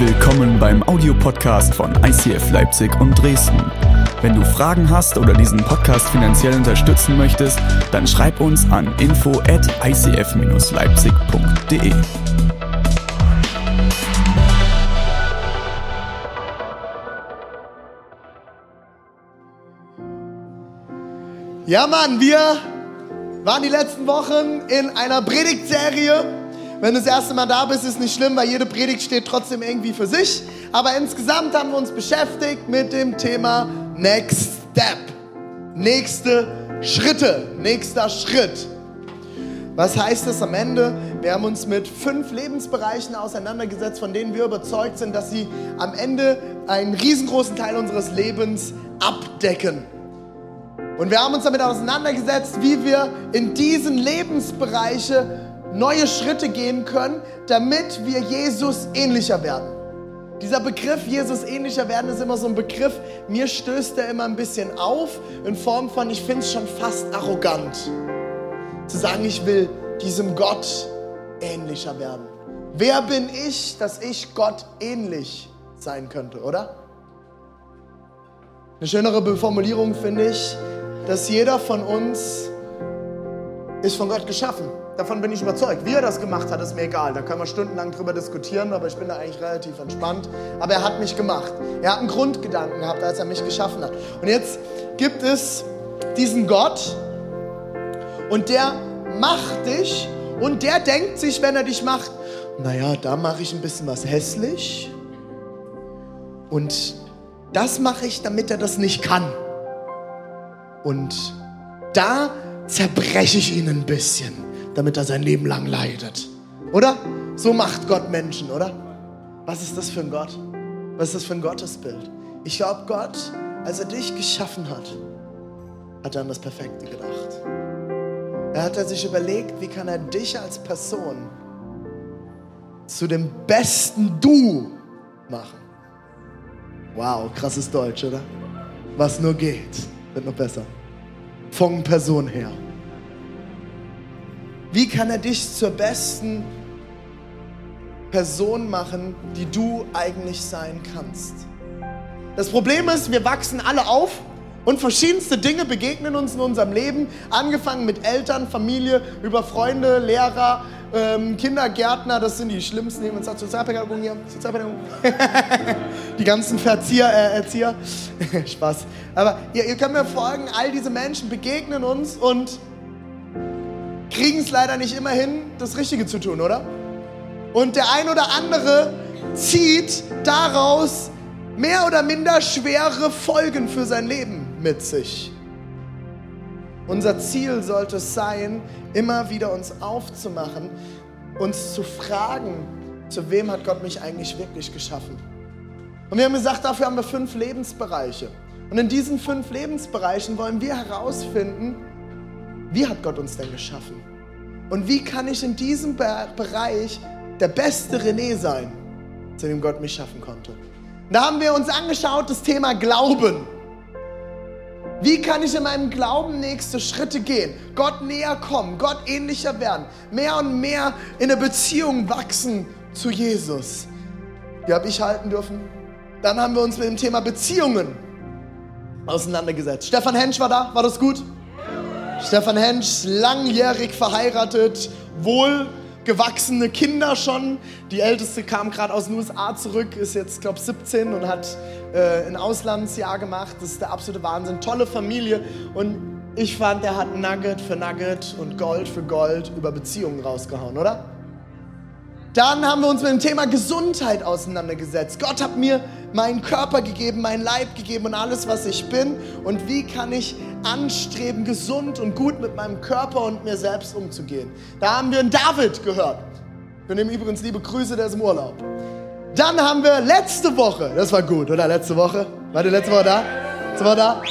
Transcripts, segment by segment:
Willkommen beim Audiopodcast von ICF Leipzig und Dresden. Wenn du Fragen hast oder diesen Podcast finanziell unterstützen möchtest, dann schreib uns an info at icf-leipzig.de. Ja, Mann, wir waren die letzten Wochen in einer Predigtserie. Wenn du das erste Mal da bist, ist nicht schlimm, weil jede Predigt steht trotzdem irgendwie für sich. Aber insgesamt haben wir uns beschäftigt mit dem Thema Next Step. Nächste Schritte, nächster Schritt. Was heißt das am Ende? Wir haben uns mit fünf Lebensbereichen auseinandergesetzt, von denen wir überzeugt sind, dass sie am Ende einen riesengroßen Teil unseres Lebens abdecken. Und wir haben uns damit auseinandergesetzt, wie wir in diesen Lebensbereiche neue Schritte gehen können, damit wir Jesus ähnlicher werden. Dieser Begriff Jesus ähnlicher werden ist immer so ein Begriff, mir stößt er immer ein bisschen auf in Form von, ich finde es schon fast arrogant, zu sagen, ich will diesem Gott ähnlicher werden. Wer bin ich, dass ich Gott ähnlich sein könnte, oder? Eine schönere Formulierung finde ich, dass jeder von uns ist von Gott geschaffen. Davon bin ich überzeugt. Wie er das gemacht hat, ist mir egal. Da können wir stundenlang drüber diskutieren, aber ich bin da eigentlich relativ entspannt. Aber er hat mich gemacht. Er hat einen Grundgedanken gehabt, als er mich geschaffen hat. Und jetzt gibt es diesen Gott und der macht dich und der denkt sich, wenn er dich macht, naja, da mache ich ein bisschen was hässlich und das mache ich, damit er das nicht kann. Und da zerbreche ich ihn ein bisschen, damit er sein Leben lang leidet. Oder? So macht Gott Menschen, oder? Was ist das für ein Gott? Was ist das für ein Gottesbild? Ich glaube, Gott, als er dich geschaffen hat, hat er an das Perfekte gedacht. Er hat sich überlegt, wie kann er dich als Person zu dem besten Du machen. Wow, krasses Deutsch, oder? Was nur geht, wird noch besser. Von Person her. Wie kann er dich zur besten Person machen, die du eigentlich sein kannst? Das Problem ist, wir wachsen alle auf und verschiedenste Dinge begegnen uns in unserem Leben, angefangen mit Eltern, Familie, über Freunde, Lehrer, ähm, Kindergärtner, das sind die schlimmsten, die uns sagt, Sozialpädagogen hier, Sozialpädagogen. die ganzen Verzieher, äh, Erzieher. Spaß. Aber ihr, ihr könnt mir folgen, all diese Menschen begegnen uns und kriegen es leider nicht immer hin, das Richtige zu tun, oder? Und der ein oder andere zieht daraus mehr oder minder schwere Folgen für sein Leben mit sich. Unser Ziel sollte es sein, immer wieder uns aufzumachen, uns zu fragen, zu wem hat Gott mich eigentlich wirklich geschaffen? Und wir haben gesagt, dafür haben wir fünf Lebensbereiche. Und in diesen fünf Lebensbereichen wollen wir herausfinden, wie hat Gott uns denn geschaffen? Und wie kann ich in diesem Bereich der beste René sein, zu dem Gott mich schaffen konnte? Da haben wir uns angeschaut das Thema Glauben. Wie kann ich in meinem Glauben nächste Schritte gehen? Gott näher kommen, Gott ähnlicher werden, mehr und mehr in der Beziehung wachsen zu Jesus. Die habe ich halten dürfen. Dann haben wir uns mit dem Thema Beziehungen auseinandergesetzt. Stefan Hensch war da, war das gut? Stefan Hensch, langjährig verheiratet, wohlgewachsene Kinder schon. Die älteste kam gerade aus den USA zurück, ist jetzt, glaube ich, 17 und hat äh, ein Auslandsjahr gemacht. Das ist der absolute Wahnsinn. Tolle Familie. Und ich fand, er hat Nugget für Nugget und Gold für Gold über Beziehungen rausgehauen, oder? Dann haben wir uns mit dem Thema Gesundheit auseinandergesetzt. Gott hat mir meinen Körper gegeben, meinen Leib gegeben und alles, was ich bin. Und wie kann ich anstreben, gesund und gut mit meinem Körper und mir selbst umzugehen? Da haben wir einen David gehört. Wir nehmen übrigens liebe Grüße, der ist im Urlaub. Dann haben wir letzte Woche, das war gut, oder? Letzte Woche. War die letzte Woche da? Letzte Woche da?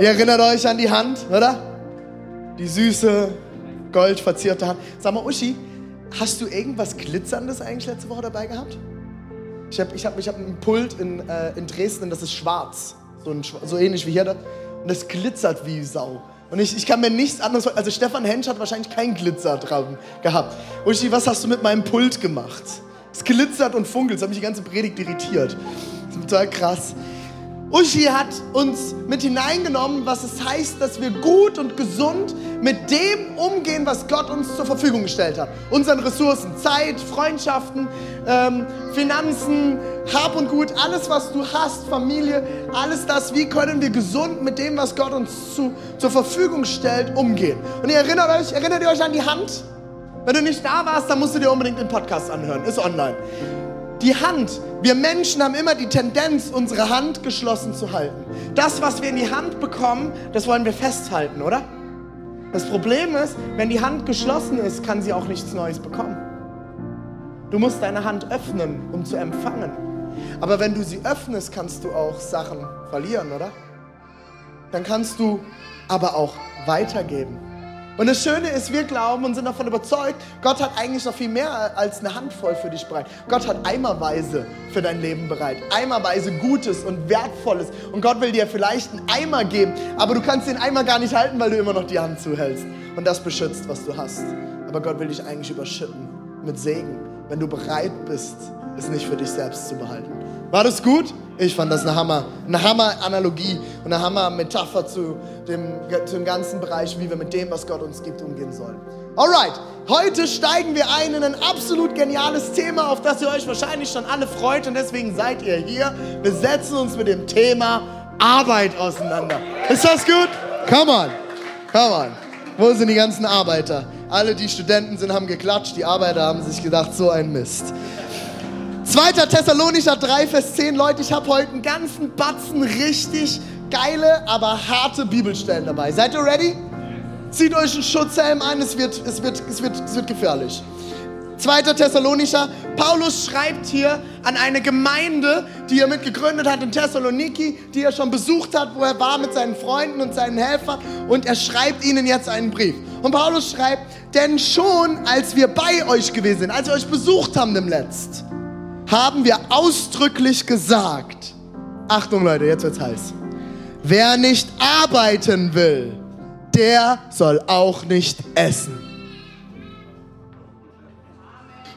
Ihr erinnert euch an die Hand, oder? Die süße, goldverzierte Hand. Sag mal, Uschi, hast du irgendwas Glitzerndes eigentlich letzte Woche dabei gehabt? Ich habe ich hab, ich hab einen Pult in, äh, in Dresden, das ist schwarz. So, ein, so ähnlich wie hier. Da. Und das glitzert wie Sau. Und ich, ich kann mir nichts anderes Also Stefan Hensch hat wahrscheinlich keinen Glitzer dran gehabt. Uschi, was hast du mit meinem Pult gemacht? Es glitzert und funkelt. Das hat mich die ganze Predigt irritiert. Das ist total krass. Uschi hat uns mit hineingenommen, was es heißt, dass wir gut und gesund mit dem umgehen, was Gott uns zur Verfügung gestellt hat. Unseren Ressourcen, Zeit, Freundschaften, ähm, Finanzen, Hab und Gut, alles, was du hast, Familie, alles das, wie können wir gesund mit dem, was Gott uns zu, zur Verfügung stellt, umgehen. Und ihr erinnert euch, erinnert ihr euch an die Hand? Wenn du nicht da warst, dann musst du dir unbedingt den Podcast anhören, ist online. Die Hand. Wir Menschen haben immer die Tendenz, unsere Hand geschlossen zu halten. Das, was wir in die Hand bekommen, das wollen wir festhalten, oder? Das Problem ist, wenn die Hand geschlossen ist, kann sie auch nichts Neues bekommen. Du musst deine Hand öffnen, um zu empfangen. Aber wenn du sie öffnest, kannst du auch Sachen verlieren, oder? Dann kannst du aber auch weitergeben. Und das Schöne ist, wir glauben und sind davon überzeugt, Gott hat eigentlich noch viel mehr als eine Handvoll für dich bereit. Gott hat eimerweise für dein Leben bereit. Eimerweise Gutes und Wertvolles. Und Gott will dir vielleicht einen Eimer geben, aber du kannst den Eimer gar nicht halten, weil du immer noch die Hand zuhältst. Und das beschützt, was du hast. Aber Gott will dich eigentlich überschütten mit Segen, wenn du bereit bist, es nicht für dich selbst zu behalten. War das gut? Ich fand das eine Hammer, eine Hammer-Analogie und eine Hammer-Metapher zu dem, zu dem ganzen Bereich, wie wir mit dem, was Gott uns gibt, umgehen sollen. Alright, heute steigen wir ein in ein absolut geniales Thema, auf das ihr euch wahrscheinlich schon alle freut und deswegen seid ihr hier. Wir setzen uns mit dem Thema Arbeit auseinander. Ist das gut? Come on, come on. Wo sind die ganzen Arbeiter? Alle, die Studenten sind, haben geklatscht, die Arbeiter haben sich gedacht, so ein Mist. 2. Thessalonicher 3, Vers 10. Leute, ich habe heute einen ganzen Batzen richtig geile, aber harte Bibelstellen dabei. Seid ihr ready? Zieht euch einen Schutzhelm an, es wird, es wird, es wird, es wird gefährlich. 2. Thessalonicher, Paulus schreibt hier an eine Gemeinde, die er mit gegründet hat in Thessaloniki, die er schon besucht hat, wo er war mit seinen Freunden und seinen Helfern und er schreibt ihnen jetzt einen Brief. Und Paulus schreibt, denn schon als wir bei euch gewesen sind, als wir euch besucht haben im Letzt, haben wir ausdrücklich gesagt, Achtung Leute, jetzt wird's heiß. Wer nicht arbeiten will, der soll auch nicht essen.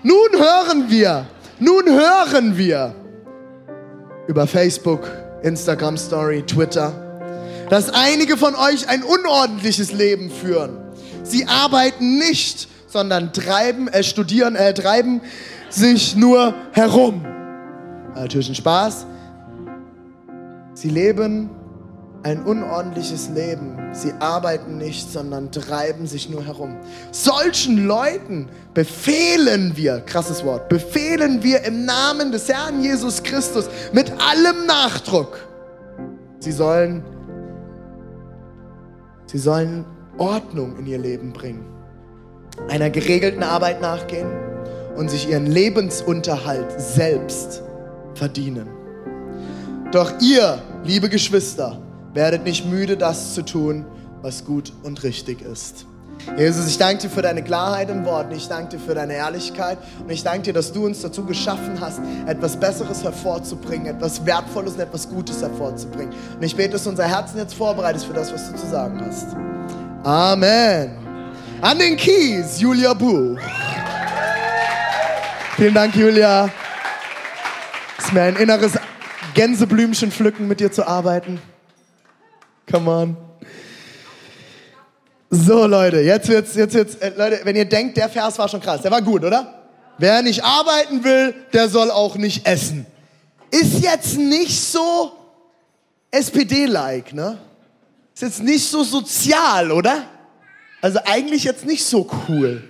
Nun hören wir, nun hören wir über Facebook, Instagram Story, Twitter, dass einige von euch ein unordentliches Leben führen. Sie arbeiten nicht, sondern treiben, äh, studieren, äh, treiben sich nur herum. Natürlich ein Spaß. Sie leben ein unordentliches Leben. Sie arbeiten nicht, sondern treiben sich nur herum. Solchen Leuten befehlen wir, krasses Wort, befehlen wir im Namen des Herrn Jesus Christus mit allem Nachdruck. Sie sollen, sie sollen Ordnung in ihr Leben bringen, einer geregelten Arbeit nachgehen und sich ihren Lebensunterhalt selbst verdienen. Doch ihr, liebe Geschwister, werdet nicht müde, das zu tun, was gut und richtig ist. Jesus, ich danke dir für deine Klarheit im Wort. Ich danke dir für deine Ehrlichkeit. Und ich danke dir, dass du uns dazu geschaffen hast, etwas Besseres hervorzubringen, etwas Wertvolles und etwas Gutes hervorzubringen. Und ich bete, dass unser Herzen jetzt vorbereitet ist für das, was du zu sagen hast. Amen. An den Keys, Julia Buch. Vielen Dank, Julia. Es ist mir ein inneres Gänseblümchen pflücken, mit dir zu arbeiten. Come on. So, Leute, jetzt wird's, jetzt wird's, äh, Leute, wenn ihr denkt, der Vers war schon krass, der war gut, oder? Wer nicht arbeiten will, der soll auch nicht essen. Ist jetzt nicht so SPD-like, ne? Ist jetzt nicht so sozial, oder? Also eigentlich jetzt nicht so cool.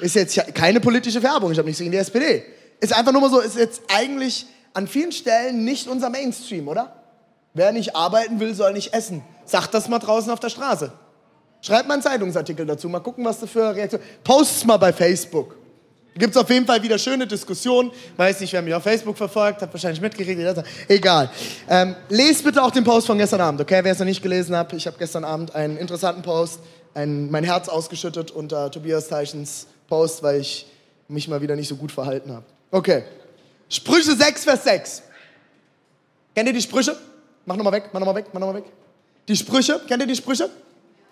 Ist jetzt keine politische Werbung, ich habe nichts gegen die SPD. Ist einfach nur mal so, ist jetzt eigentlich an vielen Stellen nicht unser Mainstream, oder? Wer nicht arbeiten will, soll nicht essen. Sagt das mal draußen auf der Straße. Schreibt mal einen Zeitungsartikel dazu, mal gucken, was du für Reaktion. Post's mal bei Facebook. Gibt es auf jeden Fall wieder schöne Diskussionen. Weiß nicht, wer mich auf Facebook verfolgt, hat wahrscheinlich mitgekriegt. Egal. Ähm, lest bitte auch den Post von gestern Abend, okay? Wer es noch nicht gelesen hat, ich habe gestern Abend einen interessanten Post, ein, mein Herz ausgeschüttet unter Tobias Teichens Post, weil ich mich mal wieder nicht so gut verhalten habe. Okay. Sprüche 6, Vers 6. Kennt ihr die Sprüche? Mach nochmal weg, mach nochmal weg, mach nochmal weg. Die Sprüche, kennt ihr die Sprüche?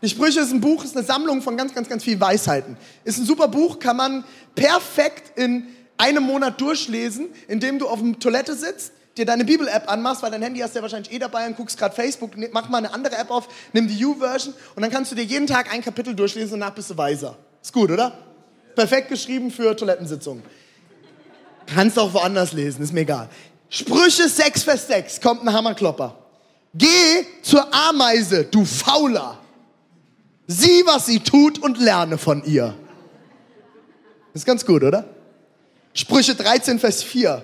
Die Sprüche ist ein Buch, ist eine Sammlung von ganz, ganz, ganz vielen Weisheiten. Ist ein super Buch, kann man perfekt in einen Monat durchlesen, indem du auf der Toilette sitzt, dir deine Bibel-App anmachst, weil dein Handy hast du ja wahrscheinlich eh dabei und guckst gerade Facebook, mach mal eine andere App auf, nimm die U-Version und dann kannst du dir jeden Tag ein Kapitel durchlesen und danach bist du weiser. Ist gut, oder? Perfekt geschrieben für Toilettensitzungen. Kannst auch woanders lesen, ist mir egal. Sprüche 6, Vers 6, kommt ein Hammerklopper. Geh zur Ameise, du Fauler. Sieh, was sie tut und lerne von ihr. Ist ganz gut, oder? Sprüche 13, Vers 4.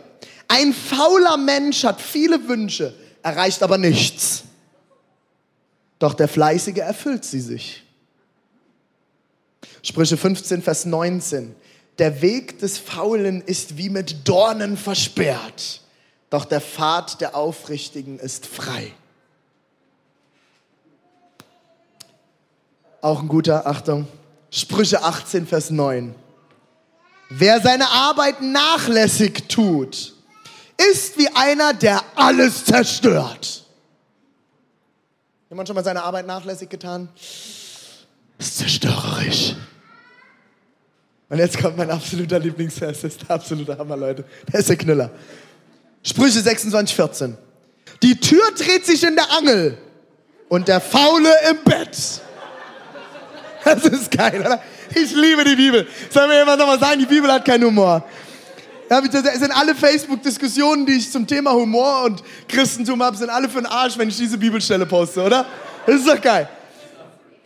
Ein fauler Mensch hat viele Wünsche, erreicht aber nichts. Doch der Fleißige erfüllt sie sich. Sprüche 15, Vers 19. Der Weg des Faulen ist wie mit Dornen versperrt, doch der Pfad der Aufrichtigen ist frei. Auch ein guter, Achtung, Sprüche 18, Vers 9. Wer seine Arbeit nachlässig tut, ist wie einer, der alles zerstört. Jemand schon mal seine Arbeit nachlässig getan? Ist zerstörerisch. Und jetzt kommt mein absoluter Lieblingsvers, das ist der absolute Hammer, Leute. Der ist der Knüller. Sprüche 26, 14. Die Tür dreht sich in der Angel und der Faule im Bett. Das ist geil, oder? Ich liebe die Bibel. Sollen wir jemand nochmal sagen, die Bibel hat keinen Humor. Ja, sind alle Facebook-Diskussionen, die ich zum Thema Humor und Christentum habe, sind alle für den Arsch, wenn ich diese Bibelstelle poste, oder? Das ist doch geil.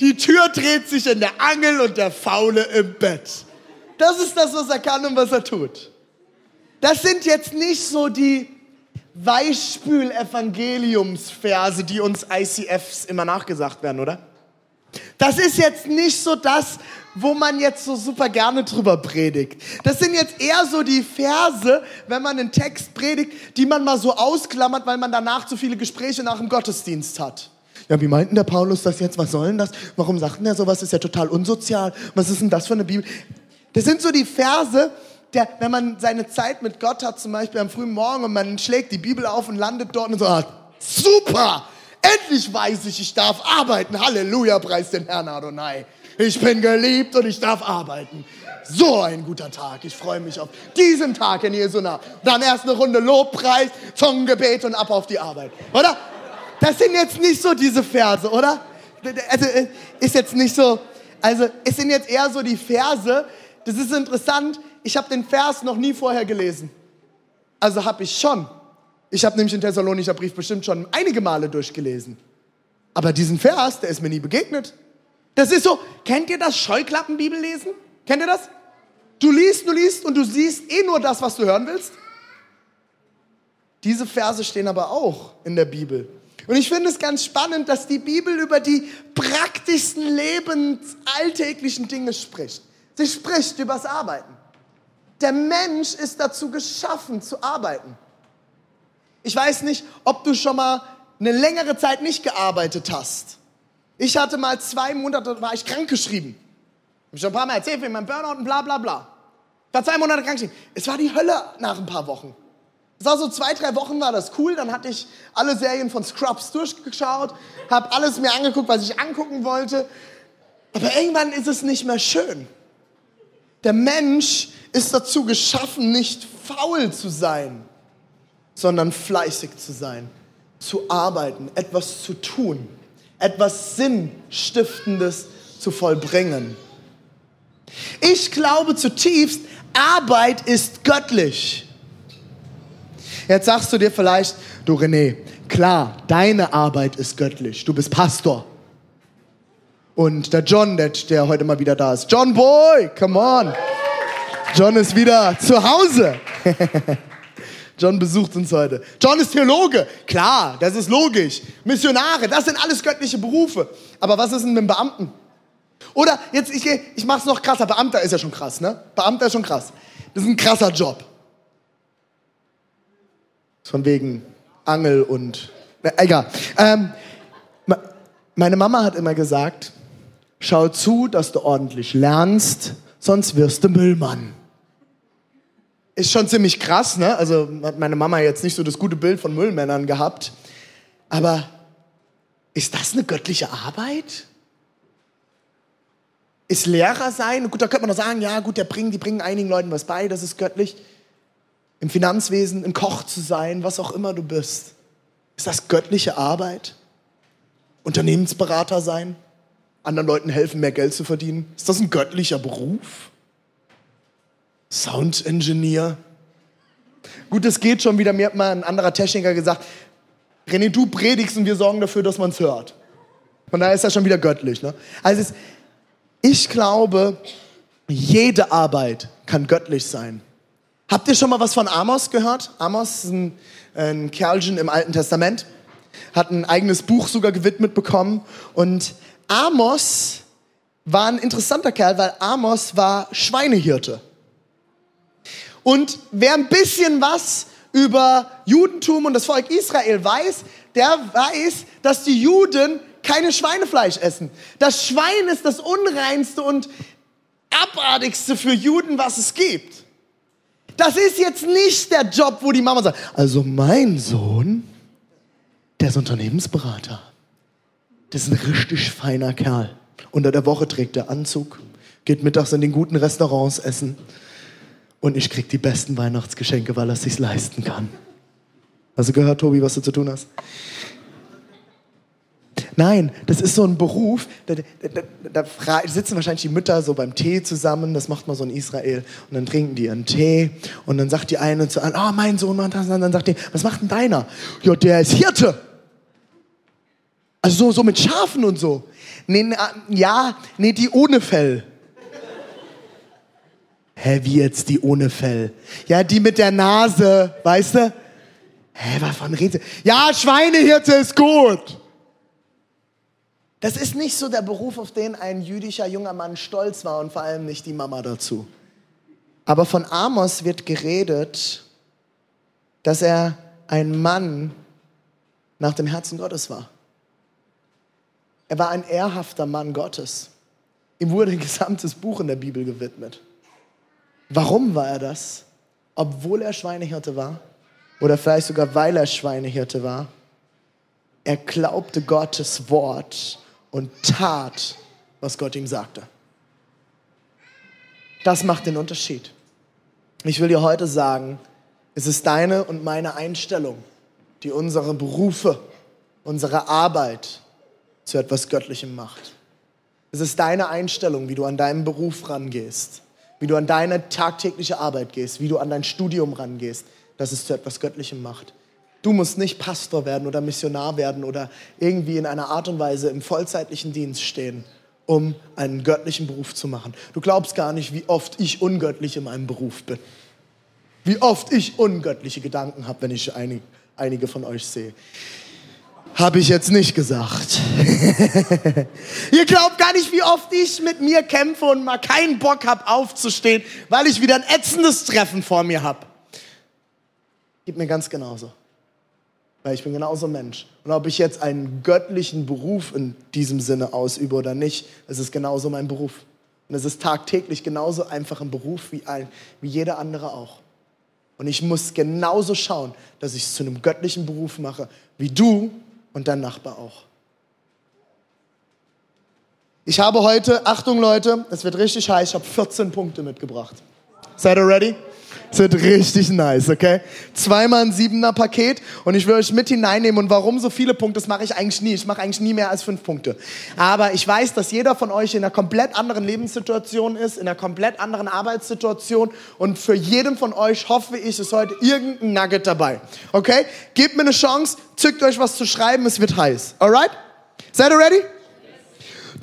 Die Tür dreht sich in der Angel und der Faule im Bett. Das ist das, was er kann und was er tut. Das sind jetzt nicht so die Weichspül-Evangeliumsverse, die uns ICFs immer nachgesagt werden, oder? Das ist jetzt nicht so das, wo man jetzt so super gerne drüber predigt. Das sind jetzt eher so die Verse, wenn man einen Text predigt, die man mal so ausklammert, weil man danach zu viele Gespräche nach dem Gottesdienst hat. Ja, wie meinten der Paulus das jetzt? Was soll denn das? Warum sagt denn er sowas? Ist ja total unsozial. Was ist denn das für eine Bibel? Das sind so die Verse, der, wenn man seine Zeit mit Gott hat, zum Beispiel am frühen Morgen und man schlägt die Bibel auf und landet dort und so, ah, super! Endlich weiß ich, ich darf arbeiten. Halleluja, preis den Herrn Adonai. Ich bin geliebt und ich darf arbeiten. So ein guter Tag. Ich freue mich auf diesen Tag in Jesu Namen. Dann erst eine Runde Lobpreis, Zungengebet und ab auf die Arbeit. Oder? Das sind jetzt nicht so diese Verse, oder? Also, äh, ist jetzt nicht so. Also, es sind jetzt eher so die Verse. Das ist interessant. Ich habe den Vers noch nie vorher gelesen. Also habe ich schon. Ich habe nämlich den Thessalonischer Brief bestimmt schon einige Male durchgelesen. Aber diesen Vers, der ist mir nie begegnet. Das ist so, kennt ihr das Scheuklappenbibel lesen? Kennt ihr das? Du liest, du liest und du siehst eh nur das, was du hören willst. Diese Verse stehen aber auch in der Bibel. Und ich finde es ganz spannend, dass die Bibel über die praktischsten lebensalltäglichen Dinge spricht. Sie spricht über das Arbeiten. Der Mensch ist dazu geschaffen, zu arbeiten. Ich weiß nicht, ob du schon mal eine längere Zeit nicht gearbeitet hast. Ich hatte mal zwei Monate, war ich krankgeschrieben. Hab ich schon ein paar Mal erzählt, wegen meinem Burnout und bla bla bla. Ich war zwei Monate krankgeschrieben. Es war die Hölle nach ein paar Wochen. Es war so zwei, drei Wochen war das cool. Dann hatte ich alle Serien von Scrubs durchgeschaut, habe alles mir angeguckt, was ich angucken wollte. Aber irgendwann ist es nicht mehr schön. Der Mensch ist dazu geschaffen, nicht faul zu sein sondern fleißig zu sein, zu arbeiten, etwas zu tun, etwas Sinnstiftendes zu vollbringen. Ich glaube zutiefst, Arbeit ist göttlich. Jetzt sagst du dir vielleicht, du René, klar, deine Arbeit ist göttlich. Du bist Pastor. Und der John, der, der heute mal wieder da ist. John Boy, come on. John ist wieder zu Hause. John besucht uns heute. John ist Theologe. Klar, das ist logisch. Missionare, das sind alles göttliche Berufe. Aber was ist denn mit dem Beamten? Oder jetzt, ich, ich mache es noch krasser. Beamter ist ja schon krass, ne? Beamter ist schon krass. Das ist ein krasser Job. Von wegen Angel und. Na, egal. Ähm, meine Mama hat immer gesagt: Schau zu, dass du ordentlich lernst, sonst wirst du Müllmann ist schon ziemlich krass, ne? Also hat meine Mama jetzt nicht so das gute Bild von Müllmännern gehabt. Aber ist das eine göttliche Arbeit? Ist Lehrer sein? Gut, da könnte man doch sagen, ja, gut, der bringen, die bringen einigen Leuten was bei, das ist göttlich. im Finanzwesen, ein Koch zu sein, was auch immer du bist. Ist das göttliche Arbeit? Unternehmensberater sein? Anderen Leuten helfen, mehr Geld zu verdienen? Ist das ein göttlicher Beruf? Sound Engineer? Gut, es geht schon wieder. Mir hat mal ein anderer Techniker gesagt, René, du predigst und wir sorgen dafür, dass man es hört. Von daher ist das schon wieder göttlich. Ne? Also es, ich glaube, jede Arbeit kann göttlich sein. Habt ihr schon mal was von Amos gehört? Amos ist ein, ein Kerlchen im Alten Testament, hat ein eigenes Buch sogar gewidmet bekommen. Und Amos war ein interessanter Kerl, weil Amos war Schweinehirte. Und wer ein bisschen was über Judentum und das Volk Israel weiß, der weiß, dass die Juden keine Schweinefleisch essen. Das Schwein ist das unreinste und abartigste für Juden, was es gibt. Das ist jetzt nicht der Job, wo die Mama sagt, also mein Sohn, der ist Unternehmensberater. Das ist ein richtig feiner Kerl. Unter der Woche trägt er Anzug, geht mittags in den guten Restaurants essen und ich krieg die besten Weihnachtsgeschenke, weil er es sich leisten kann. Hast du gehört, Tobi, was du zu tun hast? Nein, das ist so ein Beruf, da, da, da, sitzen wahrscheinlich die Mütter so beim Tee zusammen, das macht man so in Israel, und dann trinken die ihren Tee und dann sagt die eine zu anderen, oh mein Sohn, und dann sagt die, was macht denn deiner? Ja, der ist Hirte. Also so, so mit Schafen und so. Nee, ja, nee, die ohne Fell. Hä, wie jetzt die ohne Fell? Ja, die mit der Nase, weißt du? Hä, wovon redet Ja, Schweinehirte ist gut. Das ist nicht so der Beruf, auf den ein jüdischer junger Mann stolz war und vor allem nicht die Mama dazu. Aber von Amos wird geredet, dass er ein Mann nach dem Herzen Gottes war. Er war ein ehrhafter Mann Gottes. Ihm wurde ein gesamtes Buch in der Bibel gewidmet. Warum war er das? Obwohl er Schweinehirte war oder vielleicht sogar weil er Schweinehirte war. Er glaubte Gottes Wort und tat, was Gott ihm sagte. Das macht den Unterschied. Ich will dir heute sagen, es ist deine und meine Einstellung, die unsere Berufe, unsere Arbeit zu etwas Göttlichem macht. Es ist deine Einstellung, wie du an deinen Beruf rangehst wie du an deine tagtägliche Arbeit gehst, wie du an dein Studium rangehst, dass es zu etwas Göttlichem macht. Du musst nicht Pastor werden oder Missionar werden oder irgendwie in einer Art und Weise im vollzeitlichen Dienst stehen, um einen göttlichen Beruf zu machen. Du glaubst gar nicht, wie oft ich ungöttlich in meinem Beruf bin. Wie oft ich ungöttliche Gedanken habe, wenn ich einige von euch sehe. Habe ich jetzt nicht gesagt. Ihr glaubt gar nicht, wie oft ich mit mir kämpfe und mal keinen Bock habe aufzustehen, weil ich wieder ein ätzendes Treffen vor mir habe. Geht mir ganz genauso. Weil ich bin genauso Mensch. Und ob ich jetzt einen göttlichen Beruf in diesem Sinne ausübe oder nicht, es ist genauso mein Beruf. Und es ist tagtäglich genauso einfach ein Beruf wie, ein, wie jeder andere auch. Und ich muss genauso schauen, dass ich es zu einem göttlichen Beruf mache, wie du und dein Nachbar auch. Ich habe heute, Achtung Leute, es wird richtig heiß, ich habe 14 Punkte mitgebracht. Seid ihr ready? Es wird richtig nice, okay? Zweimal ein siebener Paket und ich will euch mit hineinnehmen. Und warum so viele Punkte, das mache ich eigentlich nie. Ich mache eigentlich nie mehr als fünf Punkte. Aber ich weiß, dass jeder von euch in einer komplett anderen Lebenssituation ist, in einer komplett anderen Arbeitssituation. Und für jeden von euch hoffe ich, ist heute irgendein Nugget dabei. Okay? Gebt mir eine Chance, zückt euch was zu schreiben, es wird heiß. Alright? Seid ihr ready?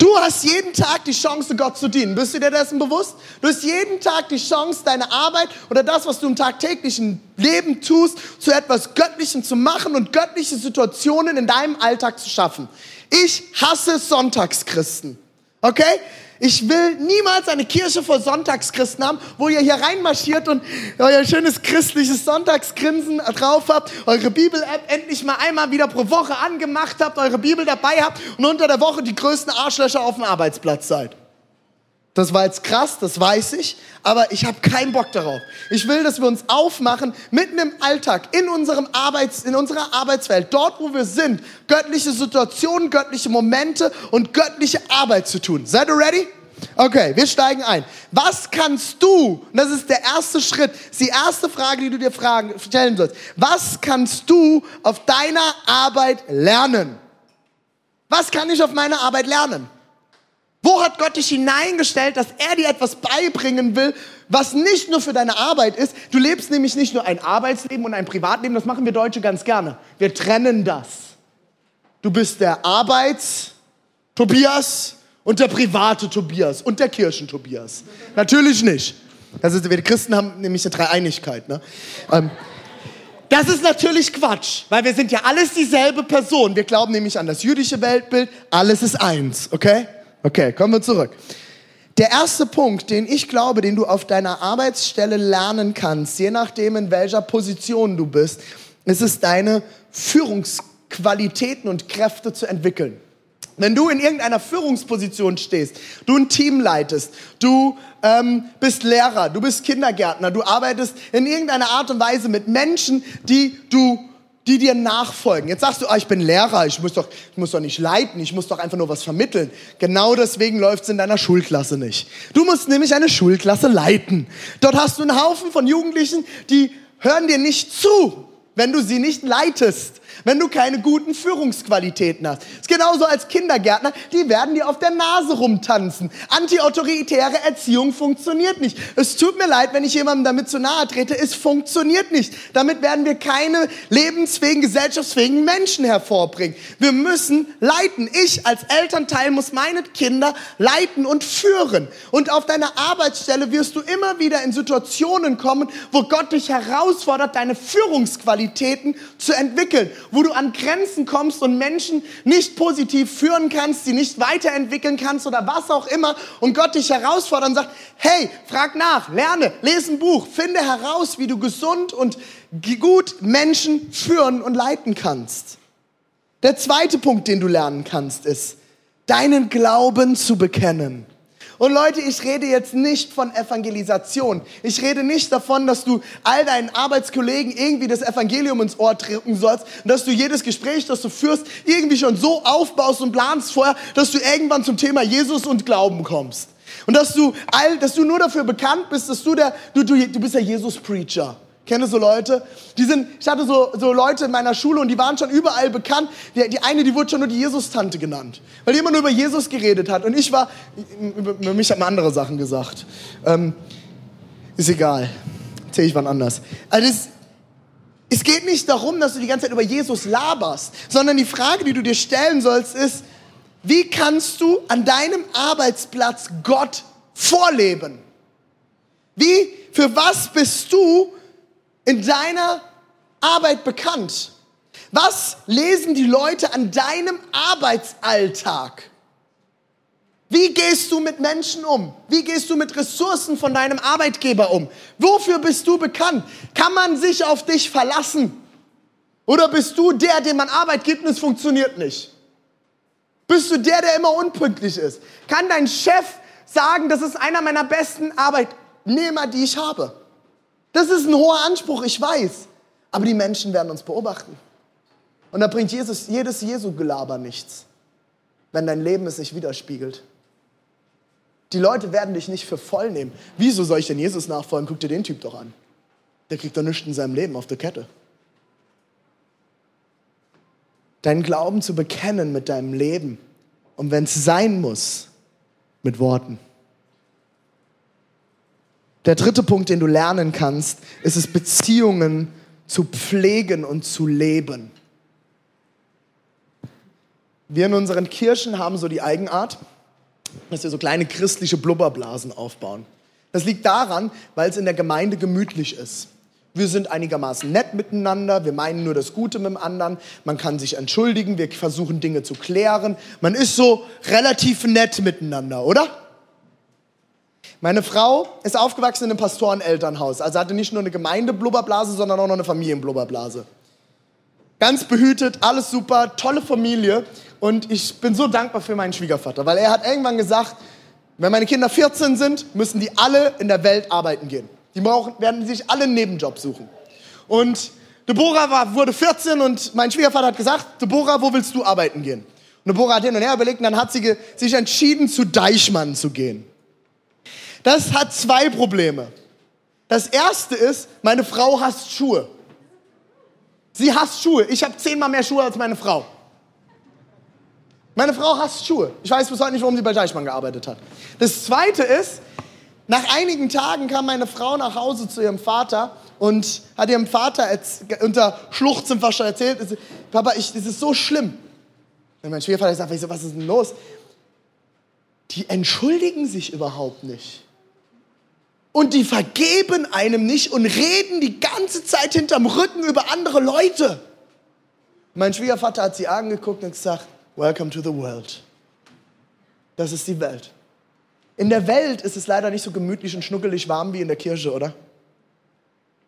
Du hast jeden Tag die Chance, Gott zu dienen. Bist du dir dessen bewusst? Du hast jeden Tag die Chance, deine Arbeit oder das, was du im tagtäglichen Leben tust, zu etwas Göttlichem zu machen und göttliche Situationen in deinem Alltag zu schaffen. Ich hasse Sonntagschristen. Okay? Ich will niemals eine Kirche voll Sonntagschristen haben, wo ihr hier reinmarschiert und euer schönes christliches Sonntagsgrinsen drauf habt, eure Bibel-App endlich mal einmal wieder pro Woche angemacht habt, eure Bibel dabei habt und unter der Woche die größten Arschlöcher auf dem Arbeitsplatz seid. Das war jetzt krass, das weiß ich, aber ich habe keinen Bock darauf. Ich will, dass wir uns aufmachen, mitten im Alltag, in, unserem Arbeits-, in unserer Arbeitswelt, dort wo wir sind, göttliche Situationen, göttliche Momente und göttliche Arbeit zu tun. Seid ihr ready? Okay, wir steigen ein. Was kannst du, und das ist der erste Schritt, die erste Frage, die du dir fragen, stellen sollst. Was kannst du auf deiner Arbeit lernen? Was kann ich auf meiner Arbeit lernen? Wo hat Gott dich hineingestellt, dass er dir etwas beibringen will, was nicht nur für deine Arbeit ist? Du lebst nämlich nicht nur ein Arbeitsleben und ein Privatleben, das machen wir Deutsche ganz gerne. Wir trennen das. Du bist der Arbeits-Tobias und der private Tobias und der Kirchen-Tobias. Natürlich nicht. Das ist, wir Christen haben nämlich eine Dreieinigkeit. Ne? Ähm, das ist natürlich Quatsch, weil wir sind ja alles dieselbe Person. Wir glauben nämlich an das jüdische Weltbild, alles ist eins, okay? Okay, kommen wir zurück. Der erste Punkt, den ich glaube, den du auf deiner Arbeitsstelle lernen kannst, je nachdem in welcher Position du bist, ist es deine Führungsqualitäten und Kräfte zu entwickeln. Wenn du in irgendeiner Führungsposition stehst, du ein Team leitest, du ähm, bist Lehrer, du bist Kindergärtner, du arbeitest in irgendeiner Art und Weise mit Menschen, die du die dir nachfolgen. Jetzt sagst du, ah, ich bin Lehrer, ich muss, doch, ich muss doch nicht leiten, ich muss doch einfach nur was vermitteln. Genau deswegen läuft es in deiner Schulklasse nicht. Du musst nämlich eine Schulklasse leiten. Dort hast du einen Haufen von Jugendlichen, die hören dir nicht zu, wenn du sie nicht leitest wenn du keine guten Führungsqualitäten hast. Das ist genauso als Kindergärtner, die werden dir auf der Nase rumtanzen. Antiautoritäre Erziehung funktioniert nicht. Es tut mir leid, wenn ich jemandem damit zu nahe trete, es funktioniert nicht. Damit werden wir keine lebensfähigen, gesellschaftsfähigen Menschen hervorbringen. Wir müssen leiten. Ich als Elternteil muss meine Kinder leiten und führen. Und auf deiner Arbeitsstelle wirst du immer wieder in Situationen kommen, wo Gott dich herausfordert, deine Führungsqualitäten zu entwickeln wo du an Grenzen kommst und Menschen nicht positiv führen kannst, sie nicht weiterentwickeln kannst oder was auch immer und Gott dich herausfordert und sagt, hey, frag nach, lerne, lese ein Buch, finde heraus, wie du gesund und gut Menschen führen und leiten kannst. Der zweite Punkt, den du lernen kannst, ist, deinen Glauben zu bekennen. Und Leute, ich rede jetzt nicht von Evangelisation. Ich rede nicht davon, dass du all deinen Arbeitskollegen irgendwie das Evangelium ins Ohr drücken sollst und dass du jedes Gespräch, das du führst, irgendwie schon so aufbaust und planst vorher, dass du irgendwann zum Thema Jesus und Glauben kommst. Und dass du all, dass du nur dafür bekannt bist, dass du der, du, du, du bist der Jesus-Preacher. Kenne so Leute? Die sind, ich hatte so, so Leute in meiner Schule und die waren schon überall bekannt. Die, die eine, die wurde schon nur die Jesus-Tante genannt. Weil die immer nur über Jesus geredet hat. Und ich war, über, mich hat man andere Sachen gesagt. Ähm, ist egal. Erzähl ich wann anders. Also es, es geht nicht darum, dass du die ganze Zeit über Jesus laberst, sondern die Frage, die du dir stellen sollst, ist, wie kannst du an deinem Arbeitsplatz Gott vorleben? Wie, für was bist du in deiner Arbeit bekannt? Was lesen die Leute an deinem Arbeitsalltag? Wie gehst du mit Menschen um? Wie gehst du mit Ressourcen von deinem Arbeitgeber um? Wofür bist du bekannt? Kann man sich auf dich verlassen? Oder bist du der, dem man Arbeit gibt und es funktioniert nicht? Bist du der, der immer unpünktlich ist? Kann dein Chef sagen, das ist einer meiner besten Arbeitnehmer, die ich habe? Das ist ein hoher Anspruch, ich weiß. Aber die Menschen werden uns beobachten. Und da bringt Jesus, jedes Jesu-Gelaber nichts, wenn dein Leben es sich widerspiegelt. Die Leute werden dich nicht für voll nehmen. Wieso soll ich denn Jesus nachfolgen? Guck dir den Typ doch an. Der kriegt doch nichts in seinem Leben auf der Kette. Deinen Glauben zu bekennen mit deinem Leben. Und wenn es sein muss, mit Worten. Der dritte Punkt, den du lernen kannst, ist es, Beziehungen zu pflegen und zu leben. Wir in unseren Kirchen haben so die Eigenart, dass wir so kleine christliche Blubberblasen aufbauen. Das liegt daran, weil es in der Gemeinde gemütlich ist. Wir sind einigermaßen nett miteinander, wir meinen nur das Gute mit dem anderen, man kann sich entschuldigen, wir versuchen Dinge zu klären. Man ist so relativ nett miteinander, oder? Meine Frau ist aufgewachsen in einem Pastorenelternhaus, also hatte nicht nur eine Gemeindeblubberblase, sondern auch noch eine Familienblubberblase. Ganz behütet, alles super, tolle Familie und ich bin so dankbar für meinen Schwiegervater, weil er hat irgendwann gesagt, wenn meine Kinder 14 sind, müssen die alle in der Welt arbeiten gehen. Die brauchen, werden sich alle einen Nebenjob suchen. Und Deborah war, wurde 14 und mein Schwiegervater hat gesagt, Deborah, wo willst du arbeiten gehen? Und Deborah hat hin und her überlegt und dann hat sie sich entschieden, zu Deichmann zu gehen. Das hat zwei Probleme. Das erste ist, meine Frau hasst Schuhe. Sie hasst Schuhe. Ich habe zehnmal mehr Schuhe als meine Frau. Meine Frau hasst Schuhe. Ich weiß bis heute nicht, warum sie bei Deichmann gearbeitet hat. Das zweite ist, nach einigen Tagen kam meine Frau nach Hause zu ihrem Vater und hat ihrem Vater unter Schluchzen fast schon erzählt, Papa, ich, das ist so schlimm. Und mein Schwiegervater sagt, was ist denn los? Die entschuldigen sich überhaupt nicht. Und die vergeben einem nicht und reden die ganze Zeit hinterm Rücken über andere Leute. Mein Schwiegervater hat sie angeguckt und gesagt, Welcome to the world. Das ist die Welt. In der Welt ist es leider nicht so gemütlich und schnuckelig warm wie in der Kirche, oder?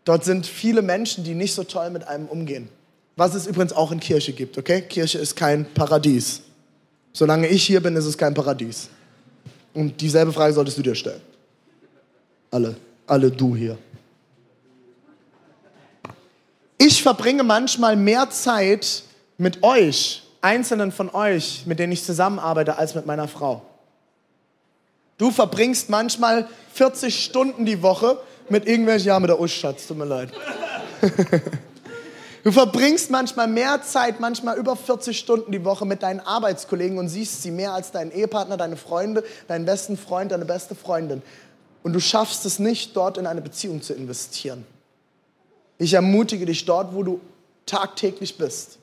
Dort sind viele Menschen, die nicht so toll mit einem umgehen. Was es übrigens auch in Kirche gibt, okay? Kirche ist kein Paradies. Solange ich hier bin, ist es kein Paradies. Und dieselbe Frage solltest du dir stellen. Alle, alle du hier. Ich verbringe manchmal mehr Zeit mit euch, einzelnen von euch, mit denen ich zusammenarbeite, als mit meiner Frau. Du verbringst manchmal 40 Stunden die Woche mit irgendwelchen, ja, mit der Uschatz, tut mir leid. Du verbringst manchmal mehr Zeit, manchmal über 40 Stunden die Woche mit deinen Arbeitskollegen und siehst sie mehr als deinen Ehepartner, deine Freunde, deinen besten Freund, deine beste Freundin. Und du schaffst es nicht, dort in eine Beziehung zu investieren. Ich ermutige dich dort, wo du tagtäglich bist.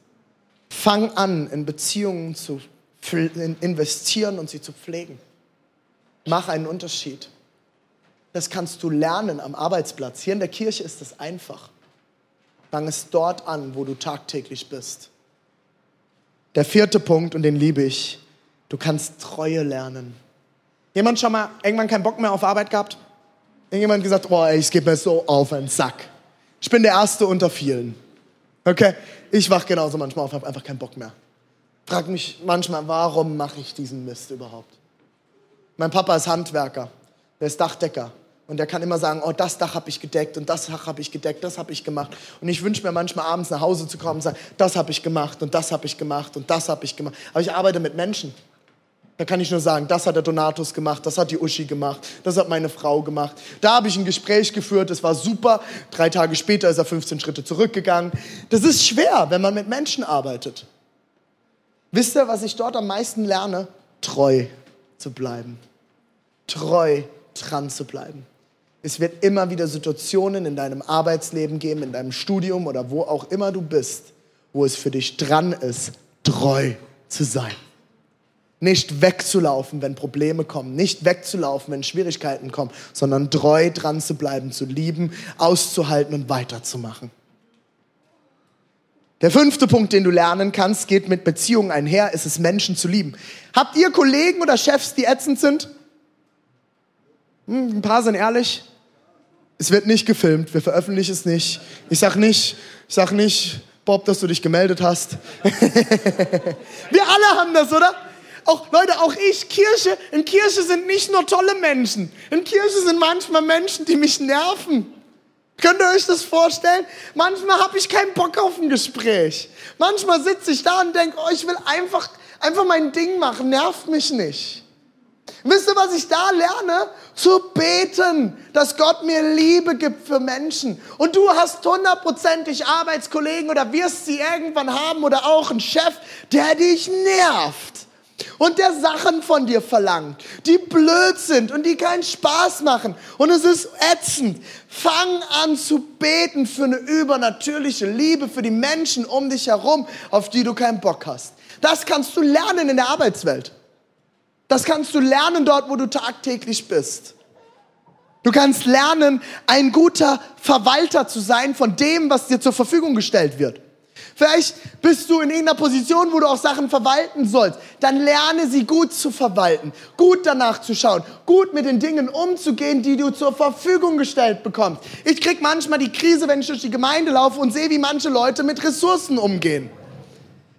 Fang an, in Beziehungen zu investieren und sie zu pflegen. Mach einen Unterschied. Das kannst du lernen am Arbeitsplatz. Hier in der Kirche ist es einfach. Fang es dort an, wo du tagtäglich bist. Der vierte Punkt, und den liebe ich, du kannst Treue lernen. Jemand schon mal irgendwann keinen Bock mehr auf Arbeit gehabt? Irgendjemand gesagt, boah, ey, ich gebe mir so auf den Sack. Ich bin der Erste unter vielen. Okay? Ich wach genauso manchmal auf, habe einfach keinen Bock mehr. Frag mich manchmal, warum mache ich diesen Mist überhaupt? Mein Papa ist Handwerker, der ist Dachdecker. Und der kann immer sagen, oh, das Dach habe ich gedeckt und das Dach habe ich gedeckt, das habe ich gemacht. Und ich wünsche mir manchmal abends nach Hause zu kommen und sagen, das habe ich gemacht und das habe ich gemacht und das habe ich gemacht. Aber ich arbeite mit Menschen. Da kann ich nur sagen, das hat der Donatus gemacht, das hat die Uschi gemacht, das hat meine Frau gemacht. Da habe ich ein Gespräch geführt, das war super. Drei Tage später ist er 15 Schritte zurückgegangen. Das ist schwer, wenn man mit Menschen arbeitet. Wisst ihr, was ich dort am meisten lerne? Treu zu bleiben treu dran zu bleiben. Es wird immer wieder Situationen in deinem Arbeitsleben geben, in deinem Studium oder wo auch immer du bist, wo es für dich dran ist, treu zu sein. Nicht wegzulaufen, wenn Probleme kommen, nicht wegzulaufen, wenn Schwierigkeiten kommen, sondern treu dran zu bleiben, zu lieben, auszuhalten und weiterzumachen. Der fünfte Punkt, den du lernen kannst, geht mit Beziehungen einher, ist es, Menschen zu lieben. Habt ihr Kollegen oder Chefs, die ätzend sind? Hm, ein paar sind ehrlich. Es wird nicht gefilmt, wir veröffentlichen es nicht. Ich sag nicht, ich sag nicht, Bob, dass du dich gemeldet hast. wir alle haben das, oder? Auch Leute, auch ich, Kirche, in Kirche sind nicht nur tolle Menschen. In Kirche sind manchmal Menschen, die mich nerven. Könnt ihr euch das vorstellen? Manchmal habe ich keinen Bock auf ein Gespräch. Manchmal sitze ich da und denke, oh, ich will einfach, einfach mein Ding machen, nervt mich nicht. Wisst ihr, was ich da lerne? Zu beten, dass Gott mir Liebe gibt für Menschen. Und du hast hundertprozentig Arbeitskollegen oder wirst sie irgendwann haben oder auch einen Chef, der dich nervt und der Sachen von dir verlangt, die blöd sind und die keinen Spaß machen. Und es ist ätzend. Fang an zu beten für eine übernatürliche Liebe für die Menschen um dich herum, auf die du keinen Bock hast. Das kannst du lernen in der Arbeitswelt. Das kannst du lernen dort, wo du tagtäglich bist. Du kannst lernen, ein guter Verwalter zu sein von dem, was dir zur Verfügung gestellt wird. Vielleicht bist du in irgendeiner Position, wo du auch Sachen verwalten sollst. Dann lerne sie gut zu verwalten, gut danach zu schauen, gut mit den Dingen umzugehen, die du zur Verfügung gestellt bekommst. Ich krieg manchmal die Krise, wenn ich durch die Gemeinde laufe und sehe, wie manche Leute mit Ressourcen umgehen.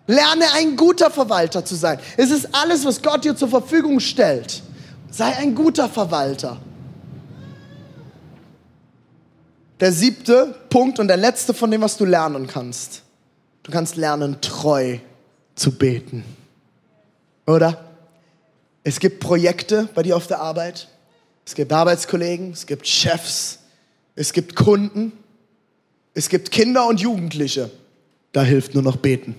Lerne ein guter Verwalter zu sein. Es ist alles, was Gott dir zur Verfügung stellt. Sei ein guter Verwalter. Der siebte Punkt und der letzte von dem, was du lernen kannst. Du kannst lernen, treu zu beten. Oder? Es gibt Projekte bei dir auf der Arbeit. Es gibt Arbeitskollegen, es gibt Chefs, es gibt Kunden, es gibt Kinder und Jugendliche. Da hilft nur noch beten.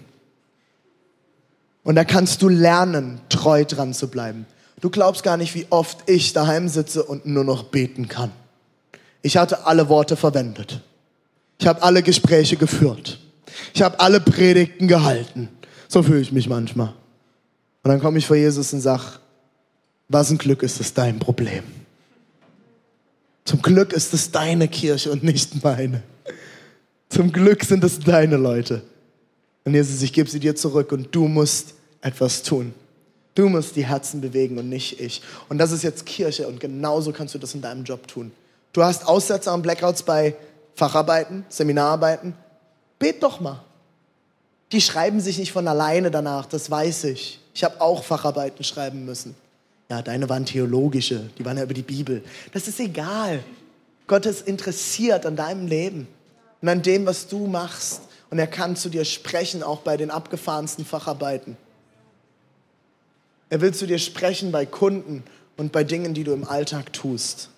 Und da kannst du lernen, treu dran zu bleiben. Du glaubst gar nicht, wie oft ich daheim sitze und nur noch beten kann. Ich hatte alle Worte verwendet. Ich habe alle Gespräche geführt. Ich habe alle Predigten gehalten. So fühle ich mich manchmal. Und dann komme ich vor Jesus und sage, was ein Glück ist es dein Problem. Zum Glück ist es deine Kirche und nicht meine. Zum Glück sind es deine Leute. Und Jesus, ich gebe sie dir zurück und du musst etwas tun. Du musst die Herzen bewegen und nicht ich. Und das ist jetzt Kirche und genauso kannst du das in deinem Job tun. Du hast Aussetzer und Blackouts bei Facharbeiten, Seminararbeiten. Bet doch mal. Die schreiben sich nicht von alleine danach, das weiß ich. Ich habe auch Facharbeiten schreiben müssen. Ja, deine waren theologische, die waren ja über die Bibel. Das ist egal. Gott ist interessiert an deinem Leben und an dem, was du machst. Und er kann zu dir sprechen, auch bei den abgefahrensten Facharbeiten. Er will zu dir sprechen bei Kunden und bei Dingen, die du im Alltag tust.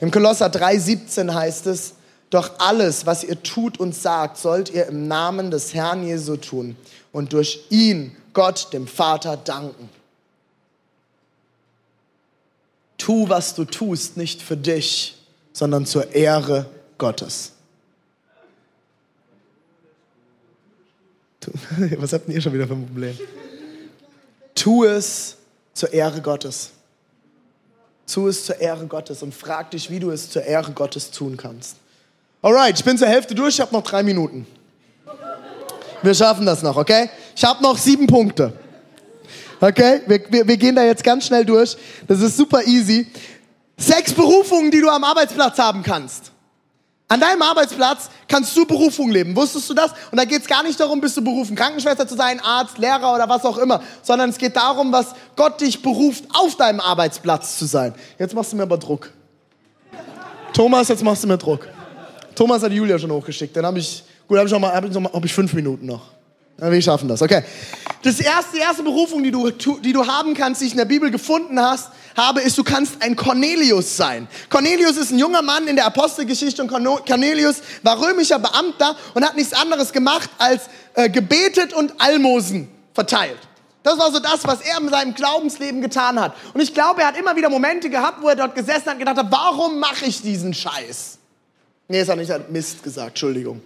Im Kolosser 3,17 heißt es, doch alles, was ihr tut und sagt, sollt ihr im Namen des Herrn Jesu tun und durch ihn Gott, dem Vater, danken. Tu, was du tust, nicht für dich, sondern zur Ehre Gottes. Was habt ihr schon wieder für ein Problem? Tu es zur Ehre Gottes. Tu es zur Ehre Gottes und frag dich, wie du es zur Ehre Gottes tun kannst. Alright, ich bin zur Hälfte durch, ich habe noch drei Minuten. Wir schaffen das noch, okay? Ich habe noch sieben Punkte. Okay, wir, wir, wir gehen da jetzt ganz schnell durch. Das ist super easy. Sechs Berufungen, die du am Arbeitsplatz haben kannst. An deinem Arbeitsplatz kannst du Berufung leben. Wusstest du das? Und da geht es gar nicht darum, bist du berufen, Krankenschwester zu sein, Arzt, Lehrer oder was auch immer, sondern es geht darum, was Gott dich beruft, auf deinem Arbeitsplatz zu sein. Jetzt machst du mir aber Druck. Thomas, jetzt machst du mir Druck. Thomas hat Julia schon hochgeschickt. Dann habe ich, gut, habe ich noch mal, habe ich, noch mal, hab ich fünf Minuten noch. Wir schaffen das, okay. Das erste, die erste Berufung, die du, die du haben kannst, die ich in der Bibel gefunden hast, habe, ist, du kannst ein Cornelius sein. Cornelius ist ein junger Mann in der Apostelgeschichte und Cornelius war römischer Beamter und hat nichts anderes gemacht als äh, gebetet und Almosen verteilt. Das war so das, was er in seinem Glaubensleben getan hat. Und ich glaube, er hat immer wieder Momente gehabt, wo er dort gesessen hat und gedacht hat, warum mache ich diesen Scheiß? Nee, es hat nicht Mist gesagt, Entschuldigung.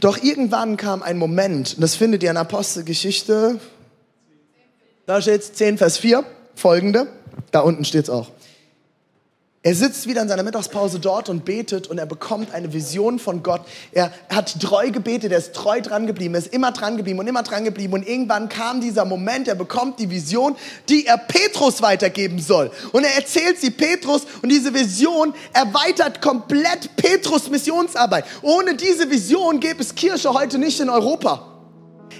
Doch irgendwann kam ein Moment, und das findet ihr in Apostelgeschichte, da steht es 10, Vers 4, folgende, da unten steht es auch. Er sitzt wieder in seiner Mittagspause dort und betet und er bekommt eine Vision von Gott. Er hat treu gebetet, er ist treu dran geblieben, er ist immer dran geblieben und immer dran geblieben. Und irgendwann kam dieser Moment, er bekommt die Vision, die er Petrus weitergeben soll. Und er erzählt sie Petrus und diese Vision erweitert komplett Petrus Missionsarbeit. Ohne diese Vision gäbe es Kirche heute nicht in Europa.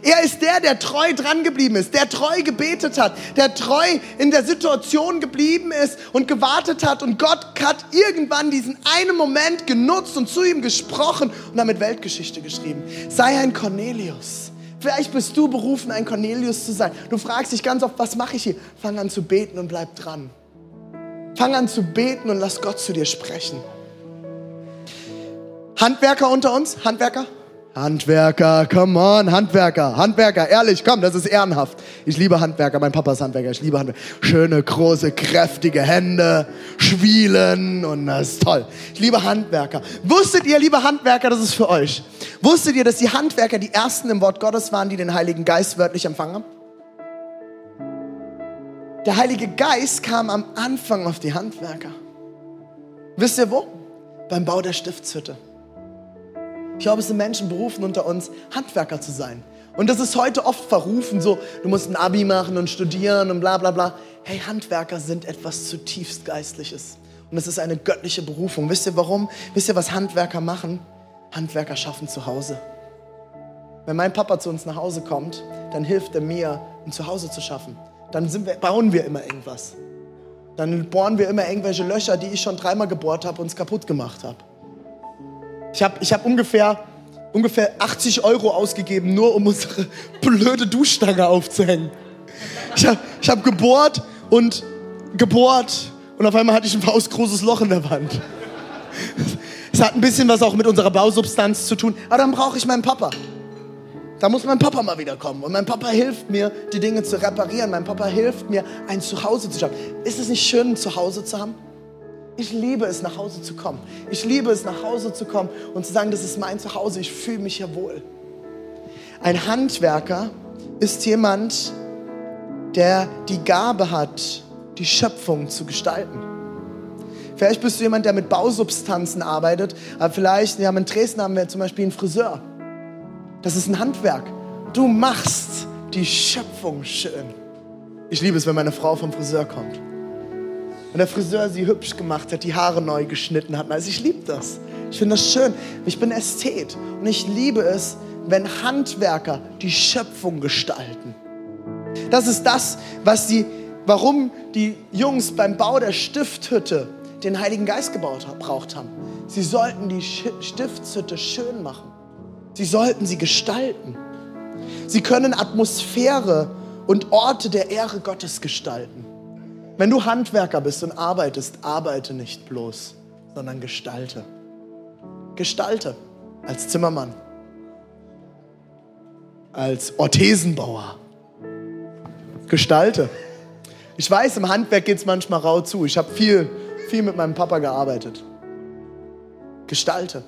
Er ist der, der treu dran geblieben ist, der treu gebetet hat, der treu in der Situation geblieben ist und gewartet hat. Und Gott hat irgendwann diesen einen Moment genutzt und zu ihm gesprochen und damit Weltgeschichte geschrieben. Sei ein Cornelius. Vielleicht bist du berufen, ein Cornelius zu sein. Du fragst dich ganz oft, was mache ich hier? Fang an zu beten und bleib dran. Fang an zu beten und lass Gott zu dir sprechen. Handwerker unter uns? Handwerker? Handwerker, come on, Handwerker, Handwerker, ehrlich, komm, das ist ehrenhaft. Ich liebe Handwerker, mein Papa ist Handwerker, ich liebe Handwerker. Schöne, große, kräftige Hände, Schwielen und das ist toll. Ich liebe Handwerker. Wusstet ihr, liebe Handwerker, das ist für euch. Wusstet ihr, dass die Handwerker die ersten im Wort Gottes waren, die den Heiligen Geist wörtlich empfangen haben? Der Heilige Geist kam am Anfang auf die Handwerker. Wisst ihr wo? Beim Bau der Stiftshütte. Ich glaube, es sind Menschen berufen unter uns, Handwerker zu sein. Und das ist heute oft verrufen, so, du musst ein Abi machen und studieren und bla bla bla. Hey, Handwerker sind etwas zutiefst Geistliches. Und es ist eine göttliche Berufung. Wisst ihr warum? Wisst ihr, was Handwerker machen? Handwerker schaffen zu Hause. Wenn mein Papa zu uns nach Hause kommt, dann hilft er mir, ein Zuhause zu schaffen. Dann wir, bauen wir immer irgendwas. Dann bohren wir immer irgendwelche Löcher, die ich schon dreimal gebohrt habe und es kaputt gemacht habe. Ich habe ich hab ungefähr, ungefähr 80 Euro ausgegeben, nur um unsere blöde Duschstange aufzuhängen. Ich habe ich hab gebohrt und gebohrt Und auf einmal hatte ich ein faustgroßes Loch in der Wand. Es hat ein bisschen was auch mit unserer Bausubstanz zu tun. Aber dann brauche ich meinen Papa. Da muss mein Papa mal wieder kommen. Und mein Papa hilft mir, die Dinge zu reparieren. Mein Papa hilft mir, ein Zuhause zu schaffen. Ist es nicht schön, ein Zuhause zu haben? Ich liebe es, nach Hause zu kommen. Ich liebe es, nach Hause zu kommen und zu sagen, das ist mein Zuhause. Ich fühle mich hier wohl. Ein Handwerker ist jemand, der die Gabe hat, die Schöpfung zu gestalten. Vielleicht bist du jemand, der mit Bausubstanzen arbeitet, aber vielleicht, ja, in Dresden haben wir zum Beispiel einen Friseur. Das ist ein Handwerk. Du machst die Schöpfung schön. Ich liebe es, wenn meine Frau vom Friseur kommt. Und der Friseur sie hübsch gemacht hat, die Haare neu geschnitten hat. Also ich liebe das. Ich finde das schön. Ich bin Ästhet und ich liebe es, wenn Handwerker die Schöpfung gestalten. Das ist das, was die, warum die Jungs beim Bau der Stifthütte den Heiligen Geist gebraucht haben. Sie sollten die Stiftshütte schön machen. Sie sollten sie gestalten. Sie können Atmosphäre und Orte der Ehre Gottes gestalten. Wenn du Handwerker bist und arbeitest, arbeite nicht bloß, sondern gestalte. Gestalte als Zimmermann, als Orthesenbauer. Gestalte. Ich weiß, im Handwerk geht es manchmal rau zu. Ich habe viel, viel mit meinem Papa gearbeitet. Gestalte.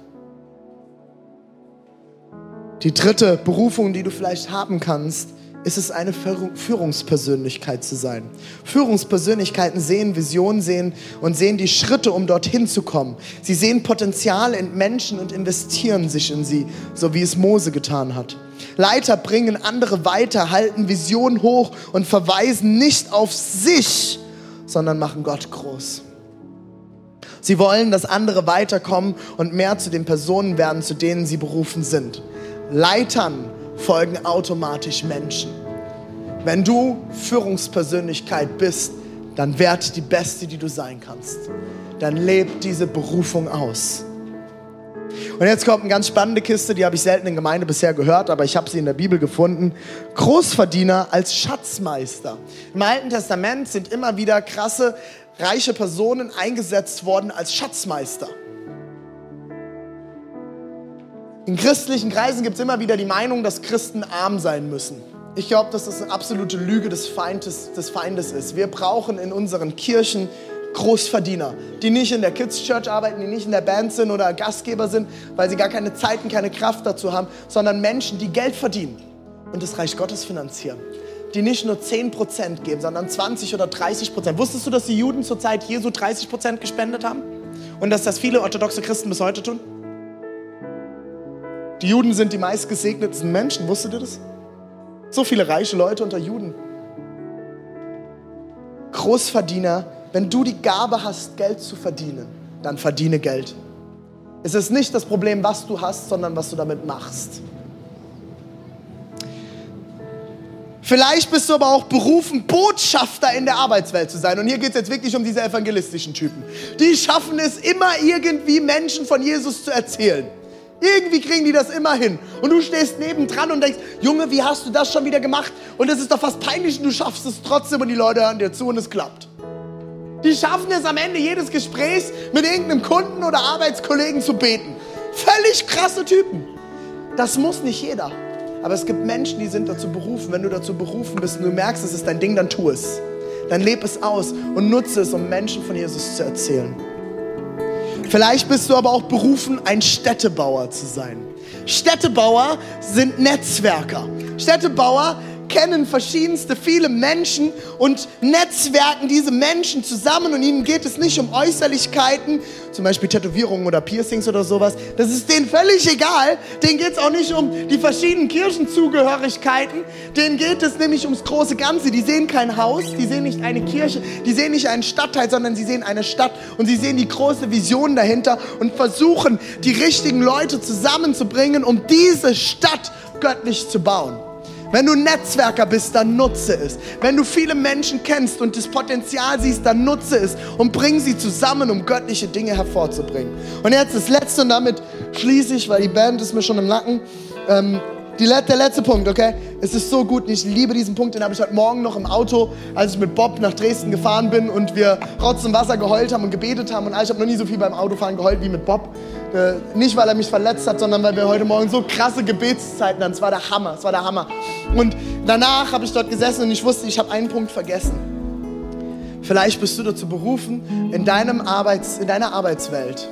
Die dritte Berufung, die du vielleicht haben kannst, ist es eine Führungspersönlichkeit zu sein. Führungspersönlichkeiten sehen Visionen sehen und sehen die Schritte, um dorthin zu kommen. Sie sehen Potenzial in Menschen und investieren sich in sie, so wie es Mose getan hat. Leiter bringen andere weiter, halten Visionen hoch und verweisen nicht auf sich, sondern machen Gott groß. Sie wollen, dass andere weiterkommen und mehr zu den Personen werden, zu denen sie berufen sind. Leitern folgen automatisch Menschen. Wenn du Führungspersönlichkeit bist, dann werd die Beste, die du sein kannst. Dann leb diese Berufung aus. Und jetzt kommt eine ganz spannende Kiste, die habe ich selten in Gemeinde bisher gehört, aber ich habe sie in der Bibel gefunden. Großverdiener als Schatzmeister. Im Alten Testament sind immer wieder krasse, reiche Personen eingesetzt worden als Schatzmeister. In christlichen Kreisen gibt es immer wieder die Meinung, dass Christen arm sein müssen. Ich glaube, dass das eine absolute Lüge des Feindes, des Feindes ist. Wir brauchen in unseren Kirchen Großverdiener, die nicht in der Kids Church arbeiten, die nicht in der Band sind oder Gastgeber sind, weil sie gar keine Zeit und keine Kraft dazu haben, sondern Menschen, die Geld verdienen und das Reich Gottes finanzieren. Die nicht nur 10% geben, sondern 20 oder 30%. Wusstest du, dass die Juden zur Zeit Jesu 30% gespendet haben? Und dass das viele orthodoxe Christen bis heute tun? Die Juden sind die meistgesegnetsten Menschen, wusstet ihr das? So viele reiche Leute unter Juden. Großverdiener, wenn du die Gabe hast, Geld zu verdienen, dann verdiene Geld. Es ist nicht das Problem, was du hast, sondern was du damit machst. Vielleicht bist du aber auch berufen, Botschafter in der Arbeitswelt zu sein. Und hier geht es jetzt wirklich um diese evangelistischen Typen. Die schaffen es immer irgendwie, Menschen von Jesus zu erzählen. Irgendwie kriegen die das immer hin. Und du stehst nebendran und denkst, Junge, wie hast du das schon wieder gemacht? Und es ist doch fast peinlich und du schaffst es trotzdem und die Leute hören dir zu und es klappt. Die schaffen es am Ende jedes Gesprächs mit irgendeinem Kunden oder Arbeitskollegen zu beten. Völlig krasse Typen. Das muss nicht jeder. Aber es gibt Menschen, die sind dazu berufen. Wenn du dazu berufen bist und du merkst, es ist dein Ding, dann tu es. Dann leb es aus und nutze es, um Menschen von Jesus zu erzählen. Vielleicht bist du aber auch berufen, ein Städtebauer zu sein. Städtebauer sind Netzwerker. Städtebauer kennen verschiedenste, viele Menschen und netzwerken diese Menschen zusammen und ihnen geht es nicht um Äußerlichkeiten, zum Beispiel Tätowierungen oder Piercings oder sowas. Das ist denen völlig egal. Denen geht es auch nicht um die verschiedenen Kirchenzugehörigkeiten. Denen geht es nämlich ums große Ganze. Die sehen kein Haus, die sehen nicht eine Kirche, die sehen nicht einen Stadtteil, sondern sie sehen eine Stadt und sie sehen die große Vision dahinter und versuchen, die richtigen Leute zusammenzubringen, um diese Stadt göttlich zu bauen. Wenn du Netzwerker bist, dann nutze es. Wenn du viele Menschen kennst und das Potenzial siehst, dann nutze es und bring sie zusammen, um göttliche Dinge hervorzubringen. Und jetzt das Letzte und damit schließe ich, weil die Band ist mir schon im Nacken. Ähm, die, der letzte Punkt, okay? Es ist so gut, ich liebe diesen Punkt, den habe ich heute Morgen noch im Auto, als ich mit Bob nach Dresden gefahren bin und wir Rotz und Wasser geheult haben und gebetet haben. Und ich habe noch nie so viel beim Autofahren geheult wie mit Bob. Äh, nicht, weil er mich verletzt hat, sondern weil wir heute Morgen so krasse Gebetszeiten hatten. Es war der Hammer, es war der Hammer. Und danach habe ich dort gesessen und ich wusste, ich habe einen Punkt vergessen. Vielleicht bist du dazu berufen, in, deinem Arbeits-, in deiner Arbeitswelt,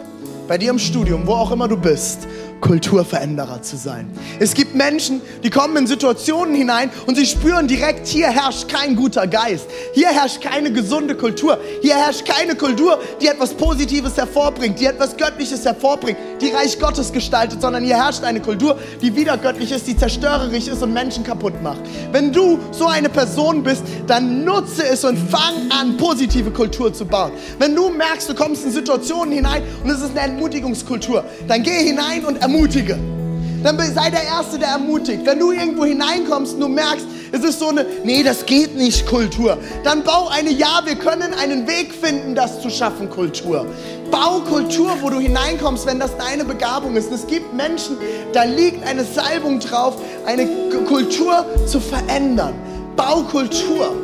bei dir im Studium, wo auch immer du bist, Kulturveränderer zu sein. Es gibt Menschen, die kommen in Situationen hinein und sie spüren direkt, hier herrscht kein guter Geist. Hier herrscht keine gesunde Kultur. Hier herrscht keine Kultur, die etwas Positives hervorbringt, die etwas Göttliches hervorbringt, die Reich Gottes gestaltet, sondern hier herrscht eine Kultur, die wieder göttlich ist, die zerstörerisch ist und Menschen kaputt macht. Wenn du so eine Person bist, dann nutze es und fang an, positive Kultur zu bauen. Wenn du merkst, du kommst in Situationen hinein und es ist eine Entmutigungskultur, dann geh hinein und ermutige. Dann sei der Erste, der ermutigt. Wenn du irgendwo hineinkommst und du merkst, es ist so eine, nee, das geht nicht Kultur, dann bau eine, ja, wir können einen Weg finden, das zu schaffen, Kultur. Bau Kultur, wo du hineinkommst, wenn das deine Begabung ist. Und es gibt Menschen, da liegt eine Salbung drauf, eine Kultur zu verändern. Bau Kultur,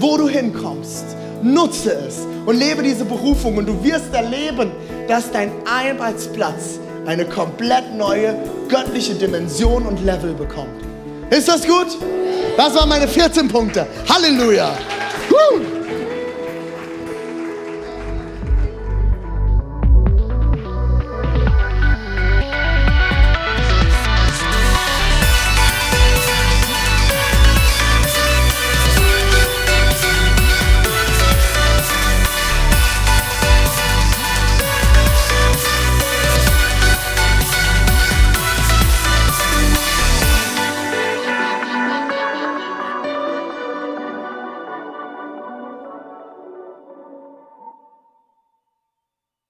wo du hinkommst. Nutze es und lebe diese Berufung und du wirst erleben, dass dein Arbeitsplatz eine komplett neue göttliche Dimension und Level bekommt. Ist das gut? Das waren meine 14 Punkte. Halleluja. Woo.